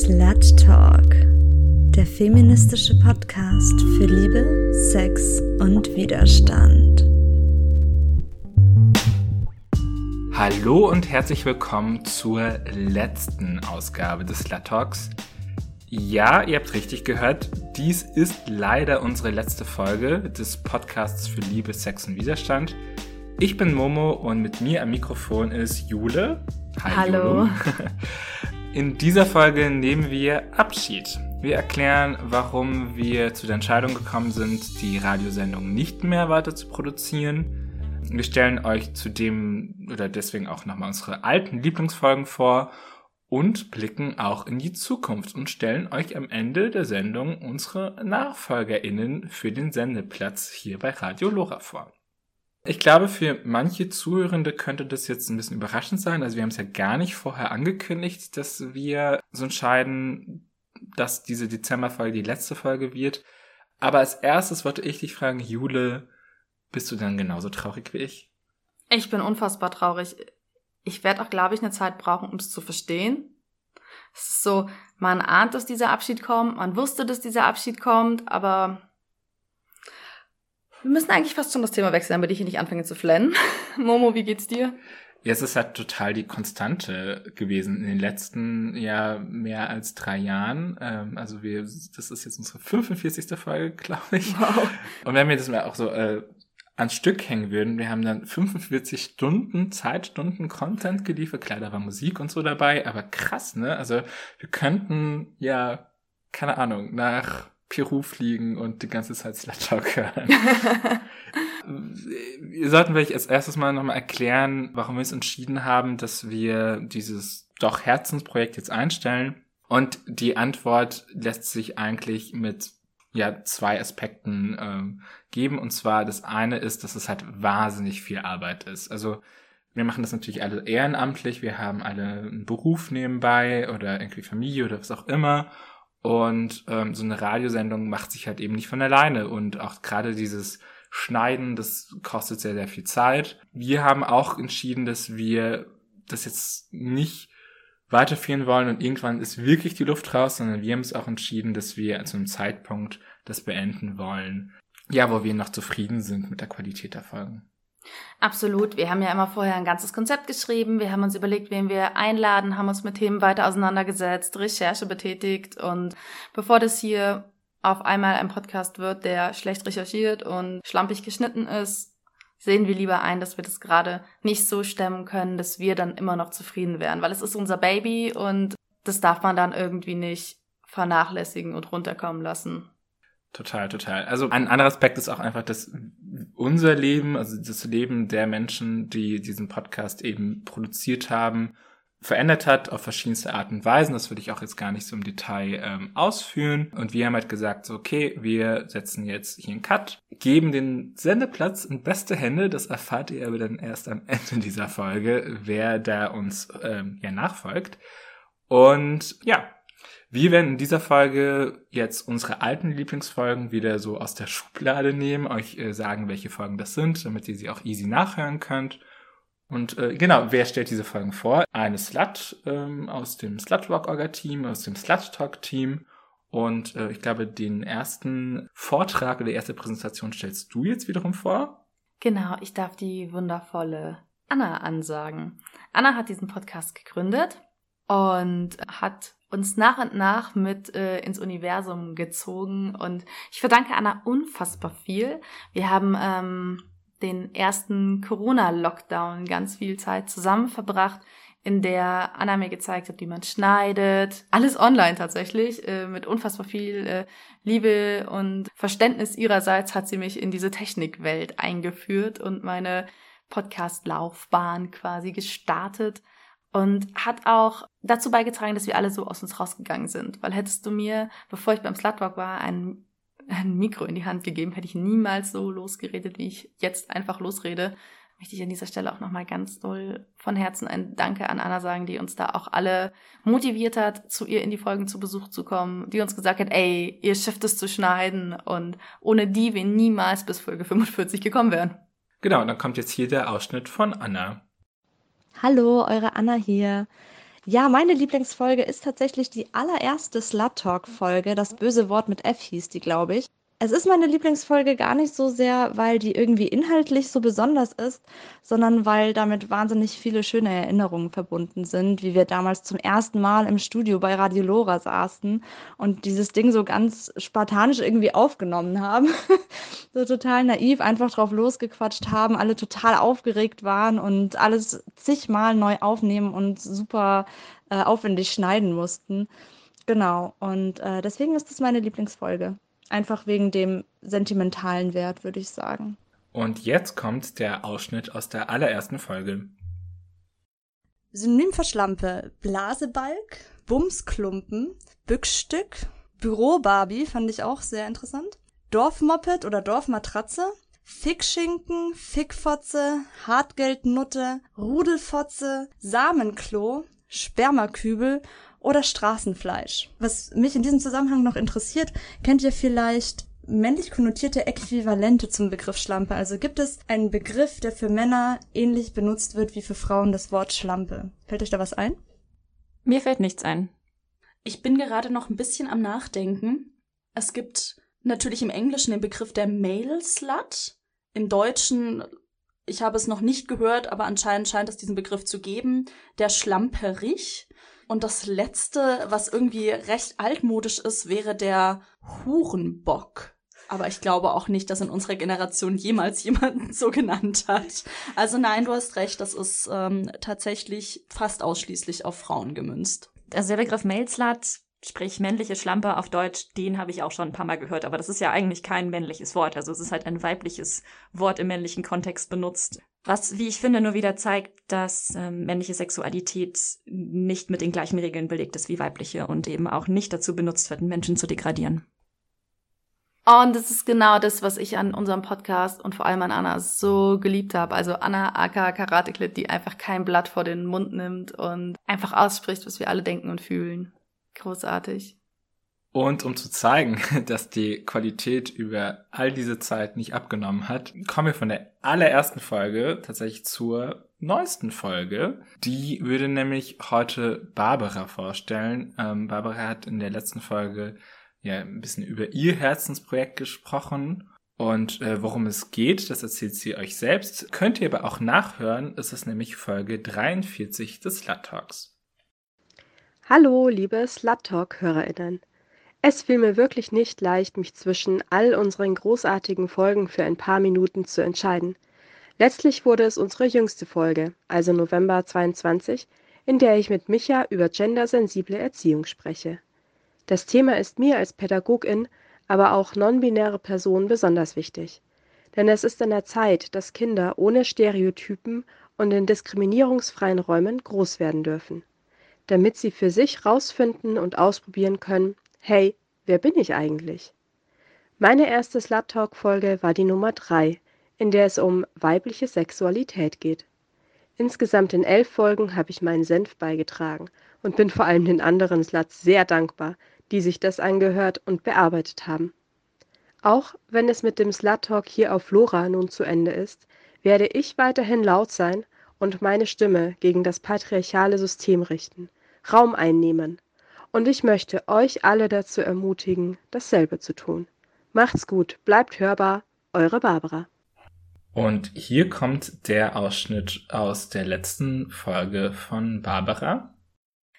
Slut Talk, der feministische Podcast für Liebe, Sex und Widerstand. Hallo und herzlich willkommen zur letzten Ausgabe des Slut Talks. Ja, ihr habt richtig gehört, dies ist leider unsere letzte Folge des Podcasts für Liebe, Sex und Widerstand. Ich bin Momo und mit mir am Mikrofon ist Jule. Hi, Hallo. In dieser Folge nehmen wir Abschied. Wir erklären, warum wir zu der Entscheidung gekommen sind, die Radiosendung nicht mehr weiter zu produzieren. Wir stellen euch zudem oder deswegen auch nochmal unsere alten Lieblingsfolgen vor und blicken auch in die Zukunft und stellen euch am Ende der Sendung unsere NachfolgerInnen für den Sendeplatz hier bei Radio Lora vor. Ich glaube, für manche Zuhörende könnte das jetzt ein bisschen überraschend sein. Also wir haben es ja gar nicht vorher angekündigt, dass wir so entscheiden, dass diese Dezemberfolge die letzte Folge wird. Aber als erstes wollte ich dich fragen, Jule, bist du dann genauso traurig wie ich? Ich bin unfassbar traurig. Ich werde auch, glaube ich, eine Zeit brauchen, um es zu verstehen. Es ist so, man ahnt, dass dieser Abschied kommt, man wusste, dass dieser Abschied kommt, aber wir müssen eigentlich fast schon das Thema wechseln, damit ich hier nicht anfange zu flennen. Momo, wie geht's dir? Ja, es ist halt total die Konstante gewesen in den letzten ja mehr als drei Jahren. Ähm, also wir, das ist jetzt unsere 45. Folge, glaube ich. Wow. Und wenn wir das mal auch so äh, ans Stück hängen würden, wir haben dann 45 Stunden, Zeitstunden Content geliefert. Klar, da war Musik und so dabei, aber krass, ne? Also wir könnten ja, keine Ahnung, nach Peru fliegen und die ganze Zeit Sluttalk hören. wir sollten vielleicht als erstes mal nochmal erklären, warum wir uns entschieden haben, dass wir dieses doch Herzensprojekt jetzt einstellen. Und die Antwort lässt sich eigentlich mit ja zwei Aspekten ähm, geben. Und zwar das eine ist, dass es halt wahnsinnig viel Arbeit ist. Also wir machen das natürlich alle ehrenamtlich. Wir haben alle einen Beruf nebenbei oder irgendwie Familie oder was auch immer. Und ähm, so eine Radiosendung macht sich halt eben nicht von alleine. Und auch gerade dieses Schneiden, das kostet sehr, sehr viel Zeit. Wir haben auch entschieden, dass wir das jetzt nicht weiterführen wollen und irgendwann ist wirklich die Luft raus, sondern wir haben es auch entschieden, dass wir zu einem Zeitpunkt das beenden wollen, ja, wo wir noch zufrieden sind mit der Qualität der Folgen. Absolut. Wir haben ja immer vorher ein ganzes Konzept geschrieben. Wir haben uns überlegt, wen wir einladen, haben uns mit Themen weiter auseinandergesetzt, Recherche betätigt. Und bevor das hier auf einmal ein Podcast wird, der schlecht recherchiert und schlampig geschnitten ist, sehen wir lieber ein, dass wir das gerade nicht so stemmen können, dass wir dann immer noch zufrieden wären. Weil es ist unser Baby und das darf man dann irgendwie nicht vernachlässigen und runterkommen lassen. Total, total. Also ein anderer Aspekt ist auch einfach, dass unser Leben, also das Leben der Menschen, die diesen Podcast eben produziert haben, verändert hat auf verschiedenste Arten und Weisen. Das würde ich auch jetzt gar nicht so im Detail ähm, ausführen. Und wir haben halt gesagt, so, okay, wir setzen jetzt hier einen Cut, geben den Sendeplatz in beste Hände. Das erfahrt ihr aber dann erst am Ende dieser Folge, wer da uns ähm, ja nachfolgt. Und ja, wir werden in dieser Folge jetzt unsere alten Lieblingsfolgen wieder so aus der Schublade nehmen, euch äh, sagen, welche Folgen das sind, damit ihr sie auch easy nachhören könnt. Und äh, genau, wer stellt diese Folgen vor? Eine Slut ähm, aus dem Slutvlog-Orga-Team, aus dem Slut-Talk-Team. Und äh, ich glaube, den ersten Vortrag oder die erste Präsentation stellst du jetzt wiederum vor. Genau, ich darf die wundervolle Anna ansagen. Anna hat diesen Podcast gegründet und hat uns nach und nach mit äh, ins Universum gezogen und ich verdanke Anna unfassbar viel. Wir haben ähm, den ersten Corona-Lockdown ganz viel Zeit zusammen verbracht, in der Anna mir gezeigt hat, wie man schneidet. Alles online tatsächlich. Äh, mit unfassbar viel äh, Liebe und Verständnis ihrerseits hat sie mich in diese Technikwelt eingeführt und meine Podcast-Laufbahn quasi gestartet und hat auch dazu beigetragen, dass wir alle so aus uns rausgegangen sind. Weil hättest du mir, bevor ich beim Slutwalk war, ein, ein Mikro in die Hand gegeben, hätte ich niemals so losgeredet, wie ich jetzt einfach losrede. Möchte ich an dieser Stelle auch nochmal ganz doll von Herzen ein Danke an Anna sagen, die uns da auch alle motiviert hat, zu ihr in die Folgen zu Besuch zu kommen, die uns gesagt hat, ey, ihr schafft es zu schneiden und ohne die wir niemals bis Folge 45 gekommen wären. Genau, dann kommt jetzt hier der Ausschnitt von Anna. Hallo, eure Anna hier. Ja, meine Lieblingsfolge ist tatsächlich die allererste Slut Talk Folge. Das böse Wort mit F hieß die, glaube ich. Es ist meine Lieblingsfolge gar nicht so sehr, weil die irgendwie inhaltlich so besonders ist, sondern weil damit wahnsinnig viele schöne Erinnerungen verbunden sind, wie wir damals zum ersten Mal im Studio bei Radio Lora saßen und dieses Ding so ganz spartanisch irgendwie aufgenommen haben. so total naiv einfach drauf losgequatscht haben, alle total aufgeregt waren und alles zigmal neu aufnehmen und super äh, aufwendig schneiden mussten. Genau, und äh, deswegen ist das meine Lieblingsfolge. Einfach wegen dem sentimentalen Wert, würde ich sagen. Und jetzt kommt der Ausschnitt aus der allerersten Folge. Synonym für Schlampe. Blasebalg, Bumsklumpen, Bückstück, Bürobarbie fand ich auch sehr interessant. Dorfmoped oder Dorfmatratze, Fickschinken, Fickfotze, Hartgeldnutte, Rudelfotze, Samenklo, Spermakübel oder Straßenfleisch. Was mich in diesem Zusammenhang noch interessiert, kennt ihr vielleicht männlich konnotierte Äquivalente zum Begriff Schlampe? Also gibt es einen Begriff, der für Männer ähnlich benutzt wird wie für Frauen das Wort Schlampe? Fällt euch da was ein? Mir fällt nichts ein. Ich bin gerade noch ein bisschen am Nachdenken. Es gibt natürlich im Englischen den Begriff der Male Slut. Im Deutschen, ich habe es noch nicht gehört, aber anscheinend scheint es diesen Begriff zu geben, der Schlamperich. Und das letzte, was irgendwie recht altmodisch ist, wäre der Hurenbock. Aber ich glaube auch nicht, dass in unserer Generation jemals jemanden so genannt hat. Also nein, du hast recht, das ist ähm, tatsächlich fast ausschließlich auf Frauen gemünzt. Also der Begriff Mailslut, sprich männliche Schlampe auf Deutsch, den habe ich auch schon ein paar Mal gehört. Aber das ist ja eigentlich kein männliches Wort. Also es ist halt ein weibliches Wort im männlichen Kontext benutzt. Was, wie ich finde, nur wieder zeigt, dass ähm, männliche Sexualität nicht mit den gleichen Regeln belegt ist wie weibliche und eben auch nicht dazu benutzt wird, Menschen zu degradieren. Und das ist genau das, was ich an unserem Podcast und vor allem an Anna so geliebt habe. Also Anna aka Karate Kid, die einfach kein Blatt vor den Mund nimmt und einfach ausspricht, was wir alle denken und fühlen. Großartig. Und um zu zeigen, dass die Qualität über all diese Zeit nicht abgenommen hat, kommen wir von der allerersten Folge tatsächlich zur neuesten Folge. Die würde nämlich heute Barbara vorstellen. Ähm, Barbara hat in der letzten Folge ja ein bisschen über ihr Herzensprojekt gesprochen. Und äh, worum es geht, das erzählt sie euch selbst. Könnt ihr aber auch nachhören, ist es nämlich Folge 43 des Slut Talks. Hallo, liebe Slut Talk-HörerInnen. Es fiel mir wirklich nicht leicht, mich zwischen all unseren großartigen Folgen für ein paar Minuten zu entscheiden. Letztlich wurde es unsere jüngste Folge, also November 22, in der ich mit Micha über gendersensible Erziehung spreche. Das Thema ist mir als Pädagogin, aber auch non-binäre Personen besonders wichtig. Denn es ist an der Zeit, dass Kinder ohne Stereotypen und in diskriminierungsfreien Räumen groß werden dürfen. Damit sie für sich rausfinden und ausprobieren können, Hey, wer bin ich eigentlich? Meine erste Slut Talk Folge war die Nummer 3, in der es um weibliche Sexualität geht. Insgesamt in elf Folgen habe ich meinen Senf beigetragen und bin vor allem den anderen Sluts sehr dankbar, die sich das angehört und bearbeitet haben. Auch wenn es mit dem Slut Talk hier auf Lora nun zu Ende ist, werde ich weiterhin laut sein und meine Stimme gegen das patriarchale System richten, Raum einnehmen und ich möchte euch alle dazu ermutigen, dasselbe zu tun. Macht's gut, bleibt hörbar, eure Barbara. Und hier kommt der Ausschnitt aus der letzten Folge von Barbara.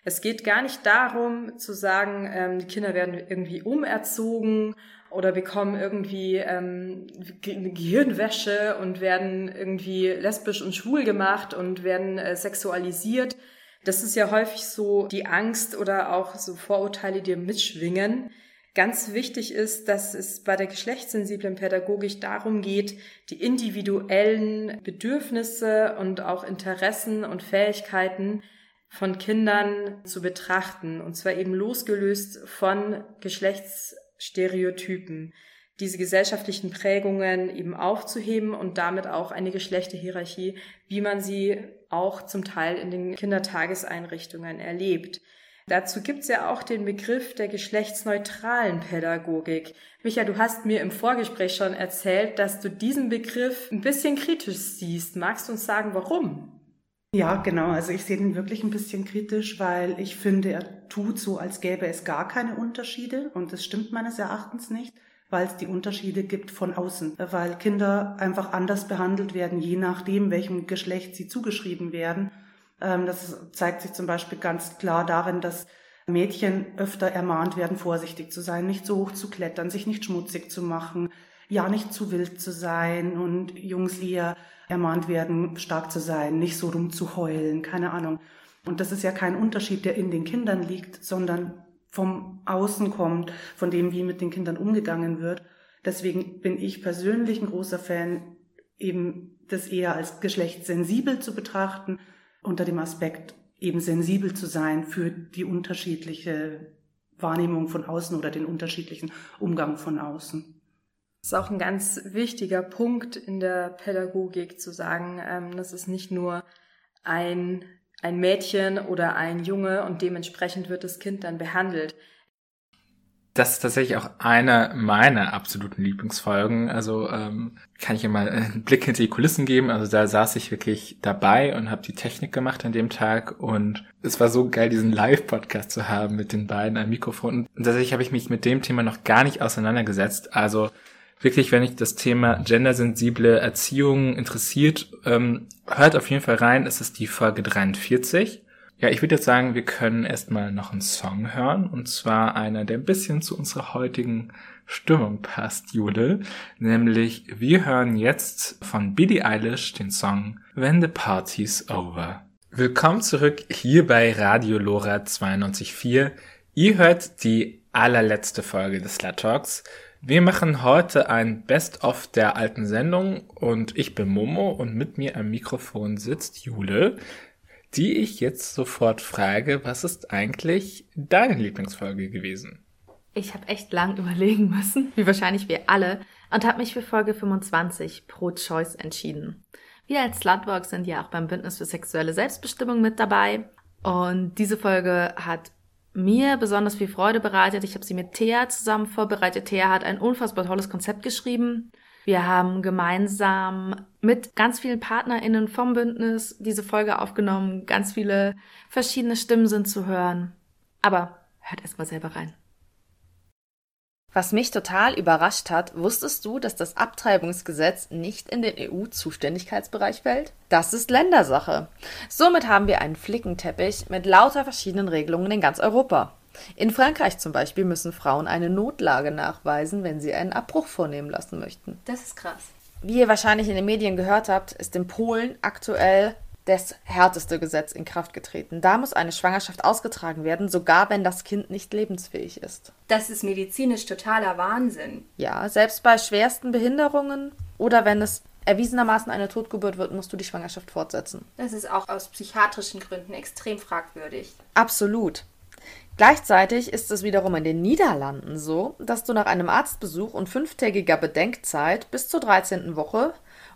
Es geht gar nicht darum zu sagen, ähm, die Kinder werden irgendwie umerzogen oder bekommen irgendwie ähm, Gehirnwäsche und werden irgendwie lesbisch und schwul gemacht und werden äh, sexualisiert, das ist ja häufig so die Angst oder auch so Vorurteile, die mitschwingen. Ganz wichtig ist, dass es bei der geschlechtssensiblen Pädagogik darum geht, die individuellen Bedürfnisse und auch Interessen und Fähigkeiten von Kindern zu betrachten. Und zwar eben losgelöst von Geschlechtsstereotypen diese gesellschaftlichen Prägungen eben aufzuheben und damit auch eine Geschlechterhierarchie, wie man sie auch zum Teil in den Kindertageseinrichtungen erlebt. Dazu gibt's ja auch den Begriff der geschlechtsneutralen Pädagogik. Micha, du hast mir im Vorgespräch schon erzählt, dass du diesen Begriff ein bisschen kritisch siehst. Magst du uns sagen, warum? Ja, genau. Also ich sehe den wirklich ein bisschen kritisch, weil ich finde, er tut so, als gäbe es gar keine Unterschiede. Und das stimmt meines Erachtens nicht, weil es die Unterschiede gibt von außen. Weil Kinder einfach anders behandelt werden, je nachdem, welchem Geschlecht sie zugeschrieben werden. Ähm, das zeigt sich zum Beispiel ganz klar darin, dass Mädchen öfter ermahnt werden, vorsichtig zu sein, nicht so hoch zu klettern, sich nicht schmutzig zu machen, ja nicht zu wild zu sein und Jungs eher ermahnt werden, stark zu sein, nicht so rumzuheulen, keine Ahnung. Und das ist ja kein Unterschied, der in den Kindern liegt, sondern vom Außen kommt, von dem, wie mit den Kindern umgegangen wird. Deswegen bin ich persönlich ein großer Fan, eben das eher als geschlechtssensibel zu betrachten, unter dem Aspekt eben sensibel zu sein für die unterschiedliche Wahrnehmung von außen oder den unterschiedlichen Umgang von außen. Das ist auch ein ganz wichtiger Punkt in der Pädagogik zu sagen, ähm, das ist nicht nur ein, ein Mädchen oder ein Junge und dementsprechend wird das Kind dann behandelt. Das ist tatsächlich auch eine meiner absoluten Lieblingsfolgen. Also ähm, kann ich mal einen Blick hinter die Kulissen geben. Also da saß ich wirklich dabei und habe die Technik gemacht an dem Tag. Und es war so geil, diesen Live-Podcast zu haben mit den beiden am Mikrofon. Und tatsächlich habe ich mich mit dem Thema noch gar nicht auseinandergesetzt. Also wirklich, wenn euch das Thema gendersensible Erziehung interessiert, ähm, hört auf jeden Fall rein. Es ist die Folge 43. Ja, ich würde jetzt sagen, wir können erstmal noch einen Song hören. Und zwar einer, der ein bisschen zu unserer heutigen Stimmung passt, Jule. Nämlich, wir hören jetzt von Billie Eilish den Song When the Party's Over. Willkommen zurück hier bei Radio Lora 92.4. Ihr hört die allerletzte Folge des Slut Talks. Wir machen heute ein Best-of der alten Sendung und ich bin Momo und mit mir am Mikrofon sitzt Jule die ich jetzt sofort frage, was ist eigentlich deine Lieblingsfolge gewesen? Ich habe echt lang überlegen müssen, wie wahrscheinlich wir alle, und habe mich für Folge 25 Pro Choice entschieden. Wir als Slutwork sind ja auch beim Bündnis für sexuelle Selbstbestimmung mit dabei. Und diese Folge hat mir besonders viel Freude bereitet. Ich habe sie mit Thea zusammen vorbereitet. Thea hat ein unfassbar tolles Konzept geschrieben wir haben gemeinsam mit ganz vielen PartnerInnen vom Bündnis diese Folge aufgenommen. Ganz viele verschiedene Stimmen sind zu hören. Aber hört erst mal selber rein. Was mich total überrascht hat, wusstest du, dass das Abtreibungsgesetz nicht in den EU-Zuständigkeitsbereich fällt? Das ist Ländersache. Somit haben wir einen Flickenteppich mit lauter verschiedenen Regelungen in ganz Europa. In Frankreich zum Beispiel müssen Frauen eine Notlage nachweisen, wenn sie einen Abbruch vornehmen lassen möchten. Das ist krass. Wie ihr wahrscheinlich in den Medien gehört habt, ist in Polen aktuell das härteste Gesetz in Kraft getreten. Da muss eine Schwangerschaft ausgetragen werden, sogar wenn das Kind nicht lebensfähig ist. Das ist medizinisch totaler Wahnsinn. Ja, selbst bei schwersten Behinderungen oder wenn es erwiesenermaßen eine Totgeburt wird, musst du die Schwangerschaft fortsetzen. Das ist auch aus psychiatrischen Gründen extrem fragwürdig. Absolut. Gleichzeitig ist es wiederum in den Niederlanden so, dass du nach einem Arztbesuch und fünftägiger Bedenkzeit bis zur 13. Woche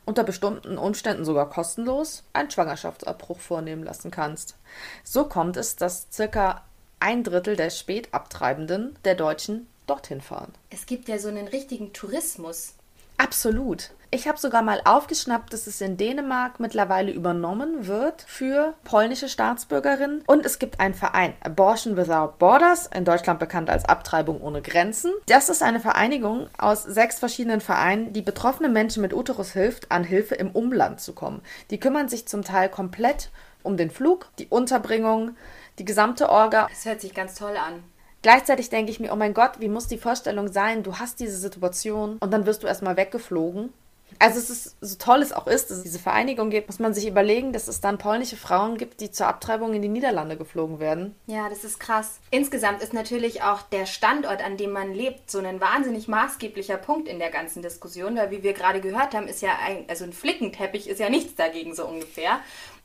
unter bestimmten Umständen sogar kostenlos einen Schwangerschaftsabbruch vornehmen lassen kannst. So kommt es, dass circa ein Drittel der Spätabtreibenden der Deutschen dorthin fahren. Es gibt ja so einen richtigen Tourismus. Absolut. Ich habe sogar mal aufgeschnappt, dass es in Dänemark mittlerweile übernommen wird für polnische Staatsbürgerinnen. Und es gibt einen Verein, Abortion Without Borders, in Deutschland bekannt als Abtreibung ohne Grenzen. Das ist eine Vereinigung aus sechs verschiedenen Vereinen, die betroffenen Menschen mit Uterus hilft, an Hilfe im Umland zu kommen. Die kümmern sich zum Teil komplett um den Flug, die Unterbringung, die gesamte Orga. Das hört sich ganz toll an. Gleichzeitig denke ich mir, oh mein Gott, wie muss die Vorstellung sein, du hast diese Situation und dann wirst du erstmal weggeflogen also es ist, so toll es auch ist, dass es diese Vereinigung gibt, muss man sich überlegen, dass es dann polnische Frauen gibt, die zur Abtreibung in die Niederlande geflogen werden. Ja, das ist krass. Insgesamt ist natürlich auch der Standort, an dem man lebt, so ein wahnsinnig maßgeblicher Punkt in der ganzen Diskussion, weil wie wir gerade gehört haben, ist ja ein, also ein Flickenteppich ist ja nichts dagegen so ungefähr.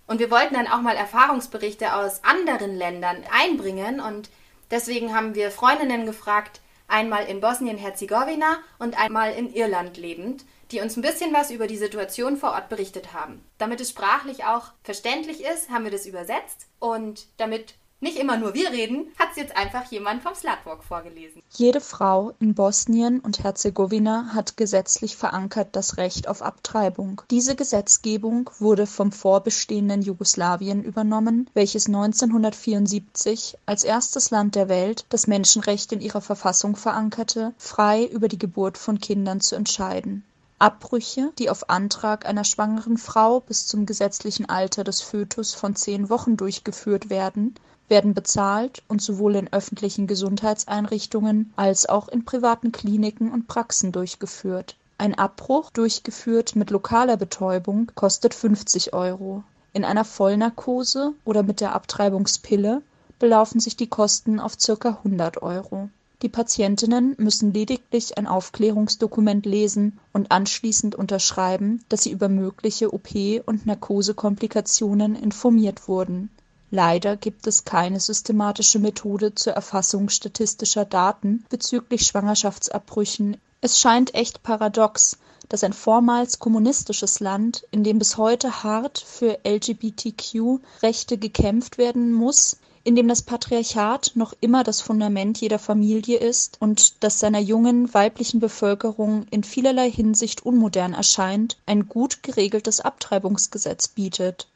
Und wir wollten dann auch mal Erfahrungsberichte aus anderen Ländern einbringen und deswegen haben wir Freundinnen gefragt, einmal in Bosnien-Herzegowina und einmal in Irland lebend die uns ein bisschen was über die Situation vor Ort berichtet haben. Damit es sprachlich auch verständlich ist, haben wir das übersetzt und damit nicht immer nur wir reden, hat es jetzt einfach jemand vom Slutwalk vorgelesen. Jede Frau in Bosnien und Herzegowina hat gesetzlich verankert das Recht auf Abtreibung. Diese Gesetzgebung wurde vom vorbestehenden Jugoslawien übernommen, welches 1974 als erstes Land der Welt das Menschenrecht in ihrer Verfassung verankerte, frei über die Geburt von Kindern zu entscheiden. Abbrüche, die auf Antrag einer schwangeren Frau bis zum gesetzlichen Alter des Fötus von zehn Wochen durchgeführt werden, werden bezahlt und sowohl in öffentlichen Gesundheitseinrichtungen als auch in privaten Kliniken und Praxen durchgeführt. Ein Abbruch, durchgeführt mit lokaler Betäubung, kostet 50 Euro. In einer Vollnarkose oder mit der Abtreibungspille belaufen sich die Kosten auf ca. 100 Euro. Die Patientinnen müssen lediglich ein Aufklärungsdokument lesen und anschließend unterschreiben, dass sie über mögliche OP- und Narkosekomplikationen informiert wurden Leider gibt es keine systematische Methode zur Erfassung statistischer Daten bezüglich Schwangerschaftsabbrüchen. Es scheint echt paradox, dass ein vormals kommunistisches Land, in dem bis heute hart für LGBTQ-Rechte gekämpft werden muss, in dem das Patriarchat noch immer das Fundament jeder Familie ist und das seiner jungen weiblichen Bevölkerung in vielerlei Hinsicht unmodern erscheint, ein gut geregeltes Abtreibungsgesetz bietet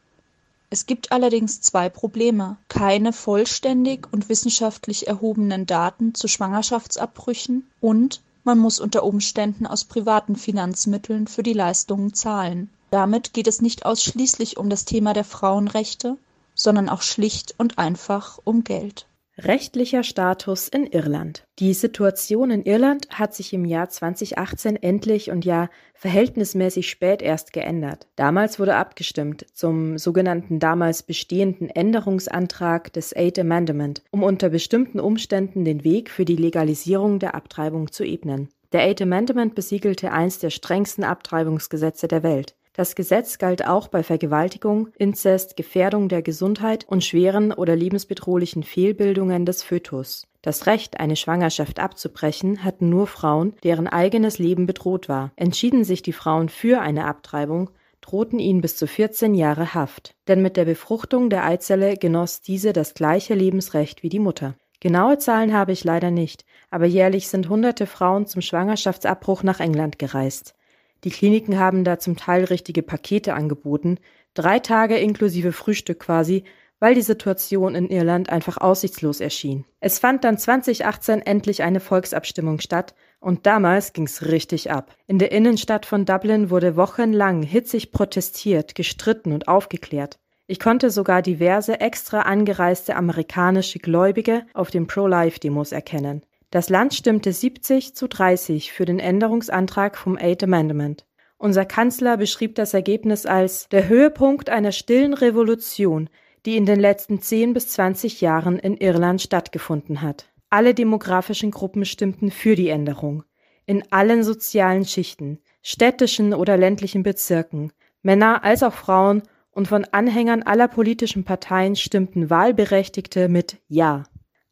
es gibt allerdings zwei Probleme: keine vollständig und wissenschaftlich erhobenen Daten zu Schwangerschaftsabbrüchen und man muss unter Umständen aus privaten Finanzmitteln für die Leistungen zahlen. Damit geht es nicht ausschließlich um das Thema der Frauenrechte, sondern auch schlicht und einfach um Geld Rechtlicher Status in Irland. Die Situation in Irland hat sich im Jahr 2018 endlich und ja verhältnismäßig spät erst geändert. Damals wurde abgestimmt zum sogenannten damals bestehenden Änderungsantrag des Eighth Amendment, um unter bestimmten Umständen den Weg für die Legalisierung der Abtreibung zu ebnen. Der Eighth Amendment besiegelte eins der strengsten Abtreibungsgesetze der Welt. Das Gesetz galt auch bei Vergewaltigung, Inzest, Gefährdung der Gesundheit und schweren oder lebensbedrohlichen Fehlbildungen des Fötus. Das Recht, eine Schwangerschaft abzubrechen, hatten nur Frauen, deren eigenes Leben bedroht war. Entschieden sich die Frauen für eine Abtreibung, drohten ihnen bis zu 14 Jahre Haft. Denn mit der Befruchtung der Eizelle genoss diese das gleiche Lebensrecht wie die Mutter. Genaue Zahlen habe ich leider nicht, aber jährlich sind hunderte Frauen zum Schwangerschaftsabbruch nach England gereist. Die Kliniken haben da zum Teil richtige Pakete angeboten, drei Tage inklusive Frühstück quasi, weil die Situation in Irland einfach aussichtslos erschien. Es fand dann 2018 endlich eine Volksabstimmung statt und damals ging's richtig ab. In der Innenstadt von Dublin wurde wochenlang hitzig protestiert, gestritten und aufgeklärt. Ich konnte sogar diverse extra angereiste amerikanische Gläubige auf den Pro-Life-Demos erkennen. Das Land stimmte 70 zu 30 für den Änderungsantrag vom Eighth Amendment. Unser Kanzler beschrieb das Ergebnis als der Höhepunkt einer stillen Revolution, die in den letzten 10 bis 20 Jahren in Irland stattgefunden hat. Alle demografischen Gruppen stimmten für die Änderung. In allen sozialen Schichten, städtischen oder ländlichen Bezirken, Männer als auch Frauen und von Anhängern aller politischen Parteien stimmten Wahlberechtigte mit Ja.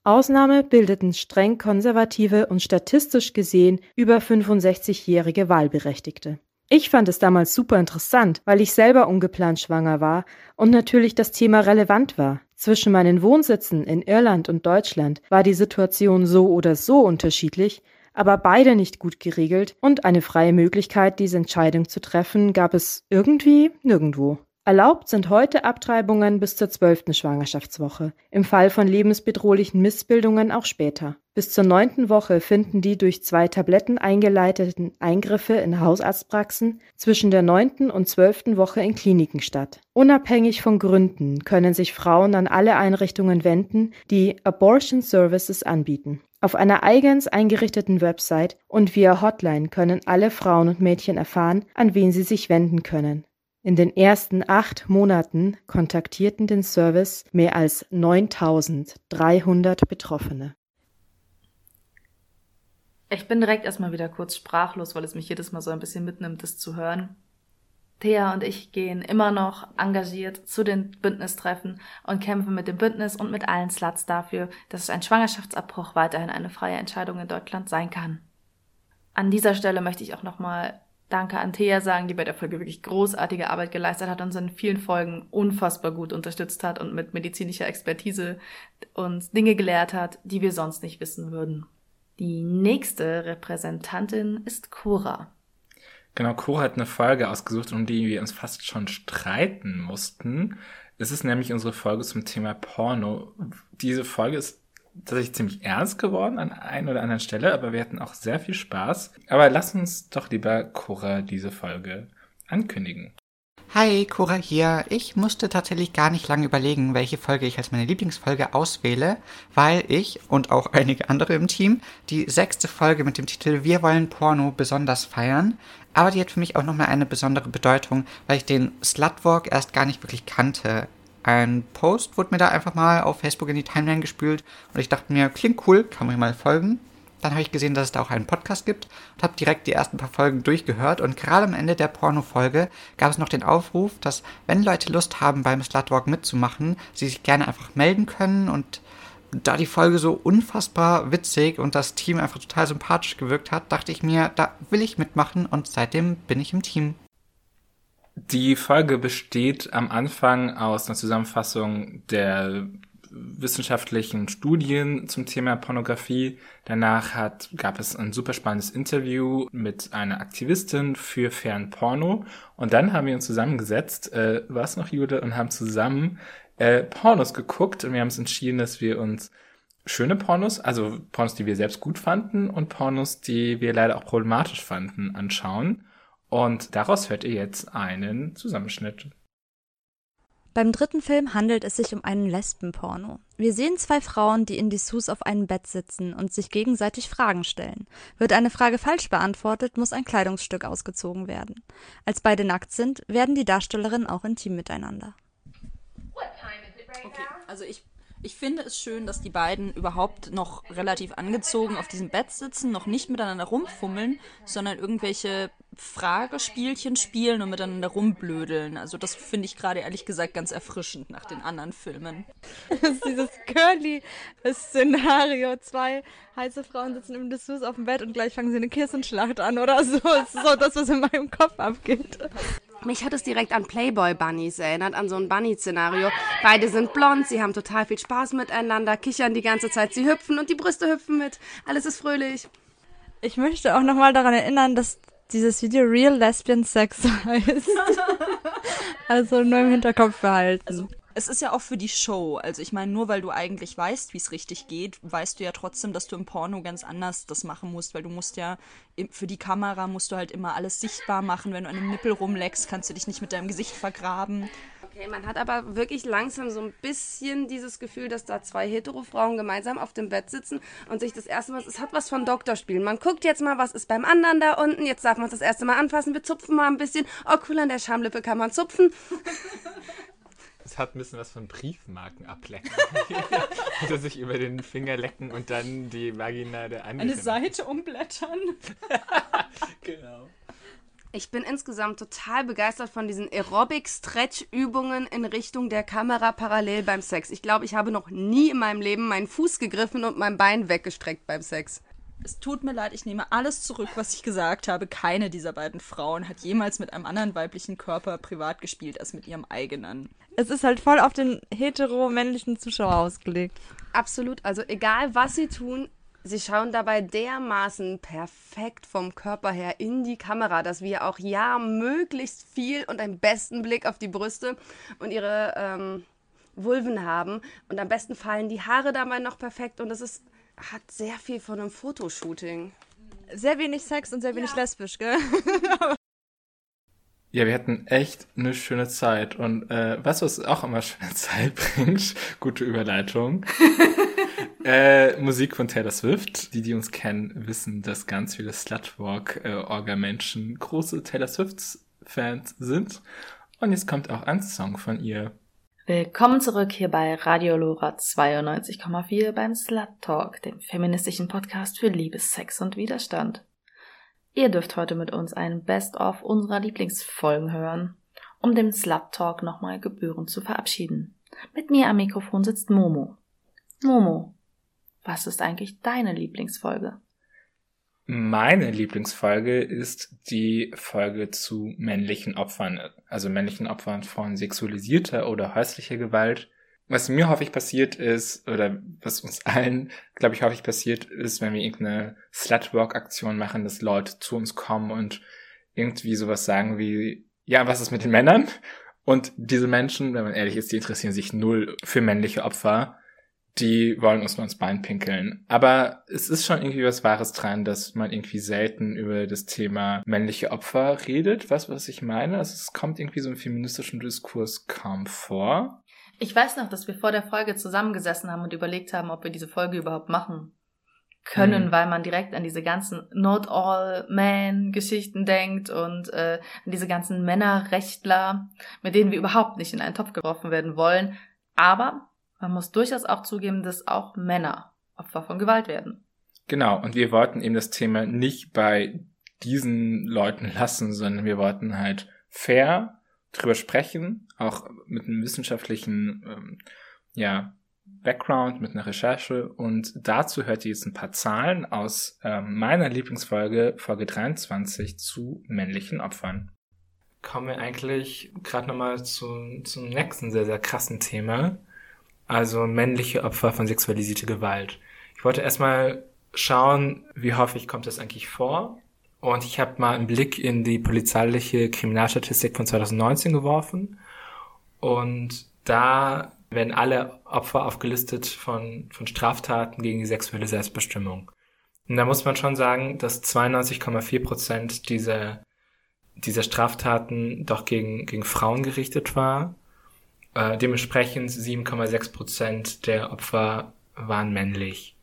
Ausnahme bildeten streng konservative und statistisch gesehen über 65-jährige Wahlberechtigte. Ich fand es damals super interessant, weil ich selber ungeplant schwanger war und natürlich das Thema relevant war. Zwischen meinen Wohnsitzen in Irland und Deutschland war die Situation so oder so unterschiedlich, aber beide nicht gut geregelt und eine freie Möglichkeit, diese Entscheidung zu treffen, gab es irgendwie nirgendwo. Erlaubt sind heute Abtreibungen bis zur zwölften Schwangerschaftswoche, im Fall von lebensbedrohlichen Missbildungen auch später. Bis zur neunten Woche finden die durch zwei Tabletten eingeleiteten Eingriffe in Hausarztpraxen, zwischen der neunten und zwölften Woche in Kliniken statt. Unabhängig von Gründen können sich Frauen an alle Einrichtungen wenden, die Abortion Services anbieten. Auf einer eigens eingerichteten Website und via Hotline können alle Frauen und Mädchen erfahren, an wen sie sich wenden können. In den ersten acht Monaten kontaktierten den Service mehr als 9300 Betroffene. Ich bin direkt erstmal wieder kurz sprachlos, weil es mich jedes Mal so ein bisschen mitnimmt, das zu hören. Thea und ich gehen immer noch engagiert zu den Bündnistreffen und kämpfen mit dem Bündnis und mit allen Sluts dafür, dass ein Schwangerschaftsabbruch weiterhin eine freie Entscheidung in Deutschland sein kann. An dieser Stelle möchte ich auch nochmal Danke an Thea sagen, die bei der Folge wirklich großartige Arbeit geleistet hat und uns in vielen Folgen unfassbar gut unterstützt hat und mit medizinischer Expertise uns Dinge gelehrt hat, die wir sonst nicht wissen würden. Die nächste Repräsentantin ist Cora. Genau, Cora hat eine Folge ausgesucht, um die wir uns fast schon streiten mussten. Es ist nämlich unsere Folge zum Thema Porno. Diese Folge ist tatsächlich ziemlich ernst geworden an einer oder anderen Stelle, aber wir hatten auch sehr viel Spaß. Aber lass uns doch lieber Cora diese Folge ankündigen. Hi, Cora hier. Ich musste tatsächlich gar nicht lange überlegen, welche Folge ich als meine Lieblingsfolge auswähle, weil ich und auch einige andere im Team die sechste Folge mit dem Titel Wir wollen Porno besonders feiern. Aber die hat für mich auch nochmal eine besondere Bedeutung, weil ich den Slutwalk erst gar nicht wirklich kannte. Ein Post wurde mir da einfach mal auf Facebook in die Timeline gespült und ich dachte mir, klingt cool, kann man mal folgen. Dann habe ich gesehen, dass es da auch einen Podcast gibt und habe direkt die ersten paar Folgen durchgehört. Und gerade am Ende der Porno-Folge gab es noch den Aufruf, dass wenn Leute Lust haben, beim Slutwalk mitzumachen, sie sich gerne einfach melden können. Und da die Folge so unfassbar witzig und das Team einfach total sympathisch gewirkt hat, dachte ich mir, da will ich mitmachen und seitdem bin ich im Team. Die Folge besteht am Anfang aus einer Zusammenfassung der wissenschaftlichen Studien zum Thema Pornografie. Danach hat, gab es ein super spannendes Interview mit einer Aktivistin für fairen Porno. Und dann haben wir uns zusammengesetzt, äh, was noch Jude, und haben zusammen äh, Pornos geguckt. Und wir haben uns entschieden, dass wir uns schöne Pornos, also Pornos, die wir selbst gut fanden und Pornos, die wir leider auch problematisch fanden, anschauen. Und daraus hört ihr jetzt einen Zusammenschnitt. Beim dritten Film handelt es sich um einen Lesbenporno. Wir sehen zwei Frauen, die in Dessous auf einem Bett sitzen und sich gegenseitig Fragen stellen. Wird eine Frage falsch beantwortet, muss ein Kleidungsstück ausgezogen werden. Als beide nackt sind, werden die Darstellerinnen auch intim miteinander. Okay, also ich ich finde es schön, dass die beiden überhaupt noch relativ angezogen auf diesem Bett sitzen, noch nicht miteinander rumfummeln, sondern irgendwelche Fragespielchen spielen und miteinander rumblödeln. Also das finde ich gerade ehrlich gesagt ganz erfrischend nach den anderen Filmen. Das ist dieses Curly-Szenario. Zwei heiße Frauen sitzen im Dessous auf dem Bett und gleich fangen sie eine Kissenschlacht an oder so. Das ist so das, was in meinem Kopf abgeht. Mich hat es direkt an Playboy Bunnies erinnert, an so ein Bunny-Szenario. Beide sind blond, sie haben total viel Spaß miteinander, kichern die ganze Zeit, sie hüpfen und die Brüste hüpfen mit. Alles ist fröhlich. Ich möchte auch nochmal daran erinnern, dass dieses Video Real Lesbian Sex heißt. also nur im Hinterkopf behalten. Also es ist ja auch für die Show. Also ich meine, nur weil du eigentlich weißt, wie es richtig geht, weißt du ja trotzdem, dass du im Porno ganz anders das machen musst, weil du musst ja für die Kamera musst du halt immer alles sichtbar machen. Wenn du an einem Nippel rumleckst, kannst du dich nicht mit deinem Gesicht vergraben. Okay, man hat aber wirklich langsam so ein bisschen dieses Gefühl, dass da zwei Hetero-Frauen gemeinsam auf dem Bett sitzen und sich das erste Mal, es hat was von Doktorspielen. Man guckt jetzt mal, was ist beim anderen da unten, jetzt darf man es das erste Mal anfassen, wir zupfen mal ein bisschen. Oh cool, an der Schamlippe kann man zupfen. Es hat ein bisschen was von Briefmarken ablecken. Oder sich über den Finger lecken und dann die Vagina der anderen. Eine Seite umblättern. genau. Ich bin insgesamt total begeistert von diesen Aerobic-Stretch-Übungen in Richtung der Kamera parallel beim Sex. Ich glaube, ich habe noch nie in meinem Leben meinen Fuß gegriffen und mein Bein weggestreckt beim Sex. Es tut mir leid, ich nehme alles zurück, was ich gesagt habe. Keine dieser beiden Frauen hat jemals mit einem anderen weiblichen Körper privat gespielt als mit ihrem eigenen. Es ist halt voll auf den hetero-männlichen Zuschauer ausgelegt. Absolut. Also egal, was sie tun, sie schauen dabei dermaßen perfekt vom Körper her in die Kamera, dass wir auch ja möglichst viel und einen besten Blick auf die Brüste und ihre ähm, Vulven haben. Und am besten fallen die Haare dabei noch perfekt und es ist hat sehr viel von einem Fotoshooting. Sehr wenig Sex und sehr wenig ja. lesbisch, gell? Ja, wir hatten echt eine schöne Zeit. Und äh, weißt du, was auch immer schöne Zeit bringt? Gute Überleitung. äh, Musik von Taylor Swift. Die, die uns kennen, wissen, dass ganz viele Slutwalk-Orga-Menschen äh, große Taylor Swift-Fans sind. Und jetzt kommt auch ein Song von ihr. Willkommen zurück hier bei Radio Lora 92,4 beim Slut Talk, dem feministischen Podcast für Liebe, Sex und Widerstand. Ihr dürft heute mit uns ein Best-of unserer Lieblingsfolgen hören, um dem Slut Talk nochmal gebührend zu verabschieden. Mit mir am Mikrofon sitzt Momo. Momo, was ist eigentlich deine Lieblingsfolge? Meine Lieblingsfolge ist die Folge zu männlichen Opfern, also männlichen Opfern von sexualisierter oder häuslicher Gewalt. Was mir häufig passiert ist, oder was uns allen, glaube ich, häufig passiert ist, wenn wir irgendeine Slutwalk-Aktion machen, dass Leute zu uns kommen und irgendwie sowas sagen wie, ja, was ist mit den Männern? Und diese Menschen, wenn man ehrlich ist, die interessieren sich null für männliche Opfer die wollen uns nur ins Bein pinkeln. Aber es ist schon irgendwie was Wahres dran, dass man irgendwie selten über das Thema männliche Opfer redet. Was, was ich meine? Also es kommt irgendwie so im feministischen Diskurs kaum vor. Ich weiß noch, dass wir vor der Folge zusammengesessen haben und überlegt haben, ob wir diese Folge überhaupt machen können, mhm. weil man direkt an diese ganzen Not All Man Geschichten denkt und äh, an diese ganzen Männerrechtler, mit denen wir überhaupt nicht in einen Topf geworfen werden wollen. Aber man muss durchaus auch zugeben, dass auch Männer Opfer von Gewalt werden. Genau, und wir wollten eben das Thema nicht bei diesen Leuten lassen, sondern wir wollten halt fair drüber sprechen, auch mit einem wissenschaftlichen ähm, ja, Background, mit einer Recherche. Und dazu hört ihr jetzt ein paar Zahlen aus ähm, meiner Lieblingsfolge, Folge 23, zu männlichen Opfern. Kommen wir eigentlich gerade nochmal zu, zum nächsten sehr, sehr krassen Thema, also männliche Opfer von sexualisierter Gewalt. Ich wollte erstmal schauen, wie häufig kommt das eigentlich vor. Und ich habe mal einen Blick in die polizeiliche Kriminalstatistik von 2019 geworfen. Und da werden alle Opfer aufgelistet von, von Straftaten gegen die sexuelle Selbstbestimmung. Und da muss man schon sagen, dass 92,4 Prozent dieser, dieser Straftaten doch gegen, gegen Frauen gerichtet war äh, dementsprechend 7,6 Prozent der Opfer waren männlich.